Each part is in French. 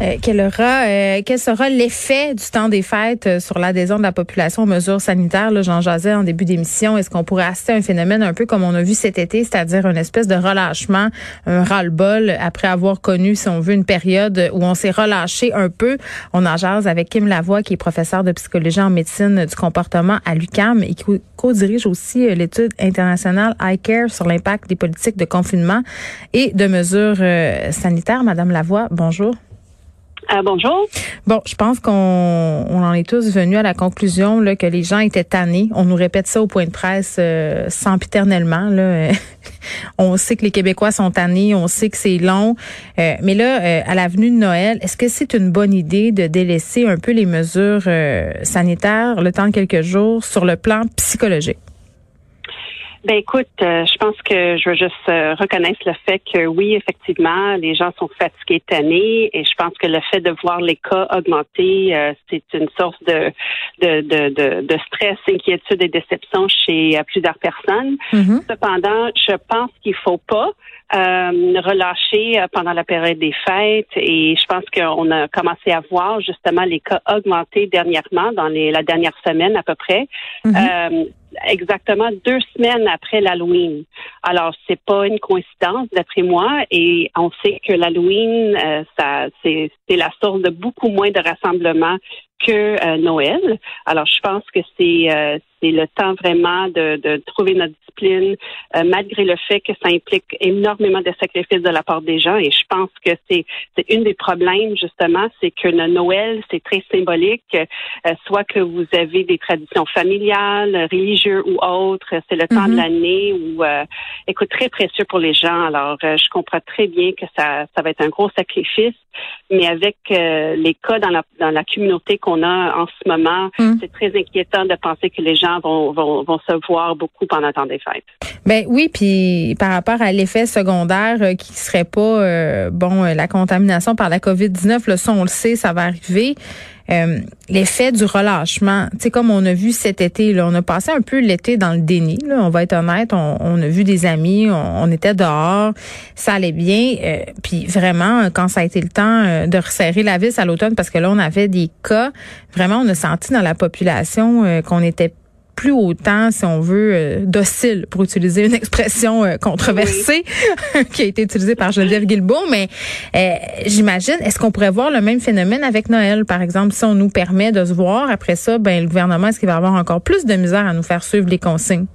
Euh, quel, aura, euh, quel sera l'effet du temps des fêtes euh, sur l'adhésion de la population aux mesures sanitaires? J'en jasais en début d'émission. Est-ce qu'on pourrait assister à un phénomène un peu comme on a vu cet été, c'est-à-dire une espèce de relâchement, un ras-le-bol après avoir connu, si on veut, une période où on s'est relâché un peu? On en jase avec Kim Lavoie, qui est professeur de psychologie en médecine du comportement à l'UCAM et qui co-dirige aussi l'étude internationale iCare sur l'impact des politiques de confinement et de mesures sanitaires. Madame Lavoie, bonjour. Ah, bonjour. Bon, je pense qu'on on en est tous venus à la conclusion là, que les gens étaient tannés. On nous répète ça au point de presse euh, sempiternellement. Là. on sait que les Québécois sont tannés, on sait que c'est long. Euh, mais là, euh, à l'avenue de Noël, est-ce que c'est une bonne idée de délaisser un peu les mesures euh, sanitaires le temps de quelques jours sur le plan psychologique? Ben écoute, euh, je pense que je veux juste euh, reconnaître le fait que oui, effectivement, les gens sont fatigués, tannés, et je pense que le fait de voir les cas augmenter, euh, c'est une source de de, de, de, stress, inquiétude et déception chez plusieurs personnes. Mm-hmm. Cependant, je pense qu'il faut pas relâcher pendant la période des fêtes et je pense qu'on a commencé à voir justement les cas augmenter dernièrement dans les, la dernière semaine à peu près. Mm-hmm exactement deux semaines après l'Halloween. Alors, c'est pas une coïncidence d'après moi, et on sait que l'Halloween, euh, ça, c'est, c'est la source de beaucoup moins de rassemblements que euh, Noël. Alors, je pense que c'est euh, c'est le temps vraiment de, de trouver notre discipline, euh, malgré le fait que ça implique énormément de sacrifices de la part des gens. Et je pense que c'est c'est une des problèmes justement, c'est que le Noël c'est très symbolique, soit que vous avez des traditions familiales, religieuses ou autres. C'est le temps de mm-hmm. l'année où, écoute, très précieux pour les gens. Alors, je comprends très bien que ça ça va être un gros sacrifice, mais avec les cas dans la dans la communauté qu'on on a en ce moment, hmm. c'est très inquiétant de penser que les gens vont, vont, vont se voir beaucoup pendant le des fêtes. Ben oui, puis par rapport à l'effet secondaire euh, qui serait pas euh, bon euh, la contamination par la Covid-19, le ça on le sait, ça va arriver. l'effet du relâchement, tu sais comme on a vu cet été, là, on a passé un peu l'été dans le déni. Là, on va être honnête, on, a vu des amis, on, était dehors, ça allait bien. puis vraiment, quand ça a été le temps de resserrer la vis à l'automne, parce que là on avait des cas, vraiment on a senti dans la population qu'on était plus autant, si on veut, euh, docile, pour utiliser une expression euh, controversée qui a été utilisée par Geneviève Guilbeault. Mais euh, j'imagine, est-ce qu'on pourrait voir le même phénomène avec Noël, par exemple, si on nous permet de se voir après ça, ben le gouvernement, est-ce qu'il va avoir encore plus de misère à nous faire suivre les consignes?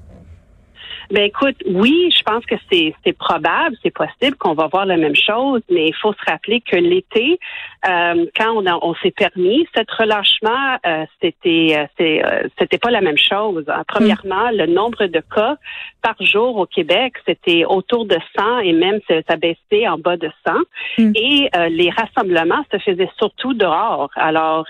Ben écoute, oui, je pense que c'est probable, c'est possible qu'on va voir la même chose, mais il faut se rappeler que l'été, euh, quand on, on s'est permis cet relâchement, euh, c'était euh, c'était pas la même chose. Premièrement, le nombre de cas par jour au Québec, c'était autour de 100 et même ça baissait en bas de 100. Mm. Et les rassemblements se faisaient surtout dehors. Alors,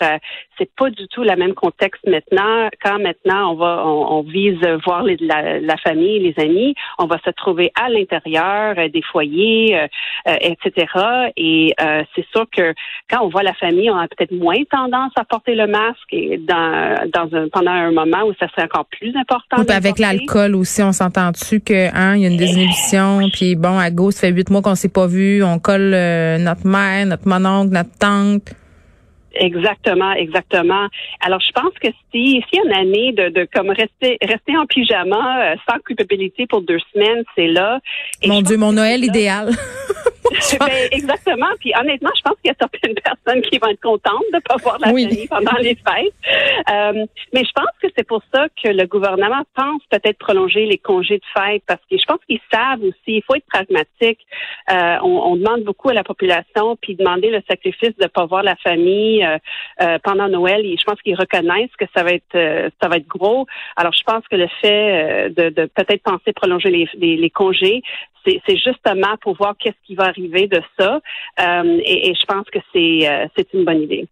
c'est pas du tout le même contexte maintenant. Quand maintenant on va, on, vise voir les, la, la famille, amis, on va se trouver à l'intérieur euh, des foyers, euh, euh, etc. Et c'est sûr que quand on voit la famille, on a peut-être moins tendance à porter le masque et dans, dans un, pendant un moment où ça serait encore plus important. Oui, avec l'alcool aussi, on s'entend dessus que hein, il y a une désinhibition, puis bon, à gauche, ça fait huit mois qu'on s'est pas vu, on colle notre mère, notre mononcle, notre tante. Exactement, exactement. Alors, je pense que si, si une année de, de comme rester, rester en pyjama euh, sans culpabilité pour deux semaines, c'est là. mon Dieu, mon Noël idéal. ben, exactement. Puis honnêtement, je pense qu'il y a certaines personnes qui vont être contentes de ne pas voir la famille pendant les fêtes. Euh, mais je pense que c'est pour ça que le gouvernement pense peut-être prolonger les congés de fête parce que je pense qu'ils savent aussi, il faut être pragmatique. Euh, on, on, demande beaucoup à la population, puis demander le sacrifice de ne pas voir la famille euh, euh, pendant Noël. Et je pense qu'ils reconnaissent que ça va être euh, ça va être gros. Alors je pense que le fait de, de peut-être penser prolonger les, les, les congés, c'est justement pour voir qu'est-ce qui va arriver de ça. Euh, et, je pense que c'est euh, c'est une bonne idée.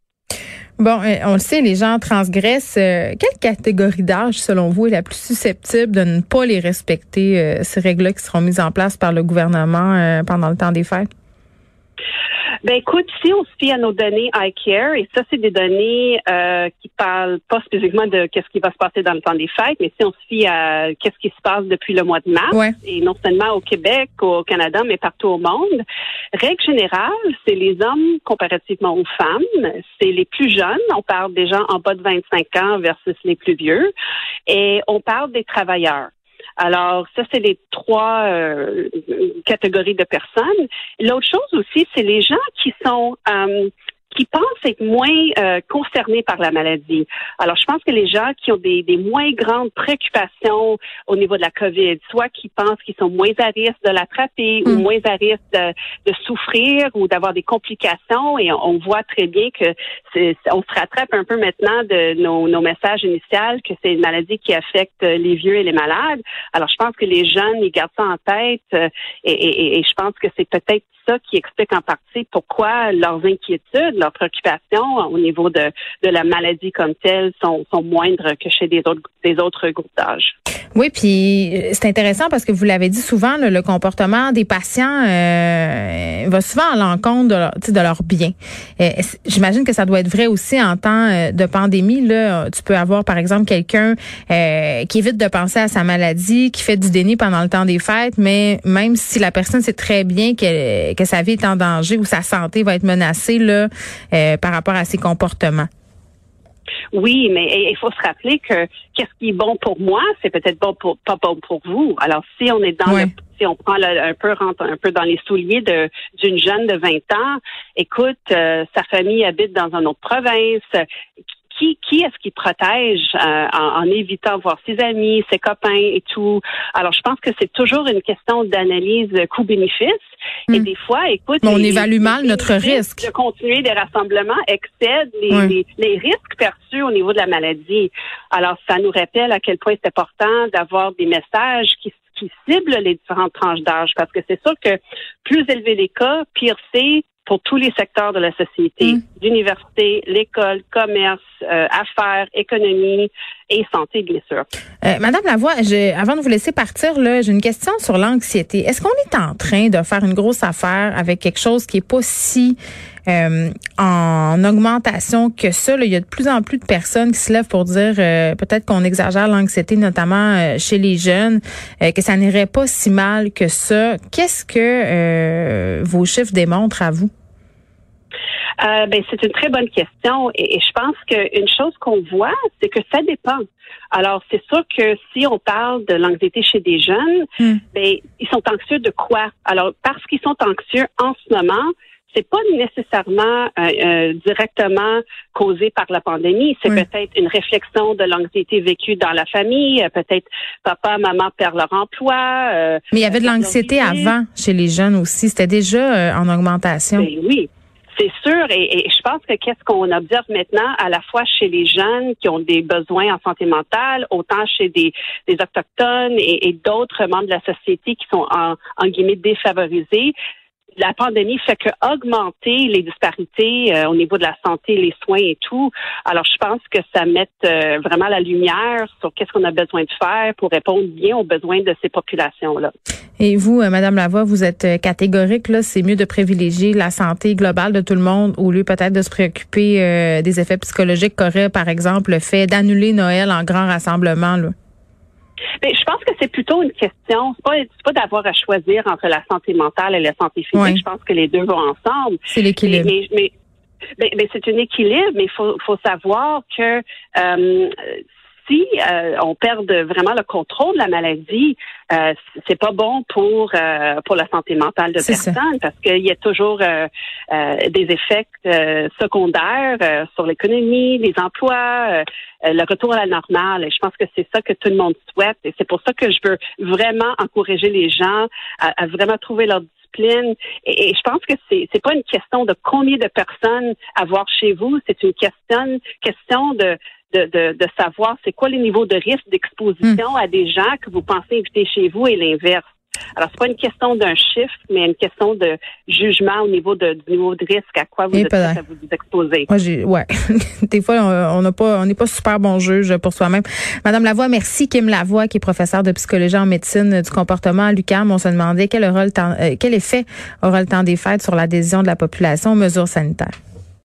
Bon, euh, on le sait, les gens transgressent. quelle catégorie d'âge, selon vous, est la plus susceptible de ne pas les respecter, ces règles-là qui seront mises en place par le gouvernement pendant le temps des fêtes? Ben écoute, si on se fie à nos données iCare, et ça c'est des données euh, qui parlent pas spécifiquement de qu'est-ce qui va se passer dans le temps des fêtes, mais si on se fie à qu'est-ce qui se passe depuis le mois de mars, et non seulement au Québec, au Canada, mais partout au monde, règle générale, c'est les hommes comparativement aux femmes, c'est les plus jeunes, on parle des gens en bas de 25 ans versus les plus vieux, et on parle des travailleurs. Alors, ça, c'est les trois euh, catégories de personnes. L'autre chose aussi, c'est les gens qui sont euh, qui pensent être moins euh, concernés par la maladie. Alors, je pense que les gens qui ont des, des moins grandes préoccupations au niveau de la COVID, soit qui pensent qu'ils sont moins à risque de l'attraper ou mm. moins à risque de, de souffrir ou d'avoir des complications, et on, voit très bien que on se rattrape un peu maintenant de nos, nos messages initiaux que c'est une maladie qui affecte les vieux et les malades. Alors, je pense que les jeunes, ils gardent ça en tête euh, et, et, et je pense que c'est peut-être ça qui explique en partie pourquoi leurs inquiétudes, leurs préoccupations au niveau de, la maladie comme telle sont, moindres que chez des autres, groupes d'âge. Oui, puis euh, c'est intéressant parce que vous l'avez dit souvent, le, comportement des patients euh, va souvent à l'encontre de, leur, de. Euh, j'imagine que ça doit être vrai aussi en temps de pandémie. Là, tu peux avoir par exemple quelqu'un qui évite de penser à sa maladie, qui fait du déni pendant le temps des fêtes, mais même si la personne sait très bien que, que sa vie est en danger ou sa santé va être menacée là par rapport à ses comportements. Oui, mais il faut se rappeler que qu'est-ce qui est bon pour moi, c'est peut-être bon pour pas bon pour vous. Alors si on est dans le, si on prend un peu rentre un peu dans les souliers de d'une jeune de 20 ans, écoute, euh, sa famille habite dans une autre province, qui, qui est-ce qui protège euh, en, évitant voir ses amis, ses copains et tout? Alors, je pense que c'est toujours une question d'analyse coût-bénéfice. Et hmm. des fois, écoute, on évalue mal notre risque. De continuer des rassemblements excède les, les, risques perçus au niveau de la maladie. Alors, ça nous rappelle à quel point c'est important d'avoir des messages qui qui ciblent les différentes tranches d'âge parce que c'est sûr que plus élevé les cas, pire c'est pour tous les secteurs de la société, mm. l'université, l'école, commerce, euh, affaires, économie et santé, bien sûr. Euh, Madame Lavoie, avant de vous laisser partir, j'ai une question sur l'anxiété. Est-ce qu'on est en train de faire une grosse affaire avec quelque chose qui est pas si euh, en augmentation que ça? il y a de plus en plus de personnes qui se lèvent pour dire peut-être qu'on exagère l'anxiété, notamment chez les jeunes, que ça n'irait pas si mal que ça. Qu'est-ce que vos chiffres démontrent à vous? Euh, ben, c'est une très bonne question et, je pense qu'une chose qu'on voit, c'est que ça dépend. Alors, c'est sûr que si on parle de l'anxiété chez des jeunes, hmm. ben, ils sont anxieux de quoi? Alors, parce qu'ils sont anxieux en ce moment, c'est pas nécessairement euh, euh, directement causé par la pandémie. C'est peut-être une réflexion de l'anxiété vécue dans la famille. Peut-être papa, maman perdent leur emploi. Mais il y avait de l'anxiété avant chez les jeunes aussi. C'était déjà en augmentation. Ben oui. C'est sûr, et, je pense que qu'est-ce qu'on observe maintenant, à la fois chez les jeunes qui ont des besoins en santé mentale, autant chez des, autochtones et, d'autres membres de la société qui sont en, en guillemets défavorisés, la pandémie fait que augmenter les disparités euh, au niveau de la santé, les soins et tout. Alors, je pense que ça met euh, vraiment la lumière sur qu'est-ce qu'on a besoin de faire pour répondre bien aux besoins de ces populations-là. Et vous, euh, Madame Lavoie, vous êtes catégorique là, c'est mieux de privilégier la santé globale de tout le monde au lieu peut-être de se préoccuper des effets psychologiques qu'aurait, par exemple, le fait d'annuler Noël en grand rassemblement. Là. Mais je pense que c'est plutôt une question, c'est pas, pas d'avoir à choisir entre la santé mentale et la santé physique. Je pense que les deux vont ensemble. C'est l'équilibre. Mais, mais, c'est un équilibre, mais il faut, faut savoir que euh, si euh, on perd vraiment le contrôle de la maladie, euh, c'est pas bon pour euh, pour la santé mentale de personne parce qu'il y a toujours euh, des effets secondaires sur l'économie, les emplois, le retour à la normale. Et je pense que c'est ça que tout le monde souhaite. Et c'est pour ça que je veux vraiment encourager les gens à, vraiment trouver leur discipline. Et, je pense que c'est c'est pas une question de combien de personnes avoir chez vous, c'est une question question de de, savoir c'est quoi les niveaux de risque d'exposition hmm. à des gens que vous pensez inviter chez vous et l'inverse. Alors, c'est pas une question d'un chiffre, mais une question de jugement au niveau de, du niveau de risque à quoi vous êtes à vous exposer. Moi, j'ai, ouais. Des fois, on n'a pas, on n'est pas super bon juge pour soi-même. Madame Lavoie, merci. Kim Lavoie, qui est professeure de psychologie en médecine du comportement à l'UQAM. On se demandait quel, aura le temps, euh, quel effet aura le temps des fêtes sur l'adhésion de la population aux mesures sanitaires.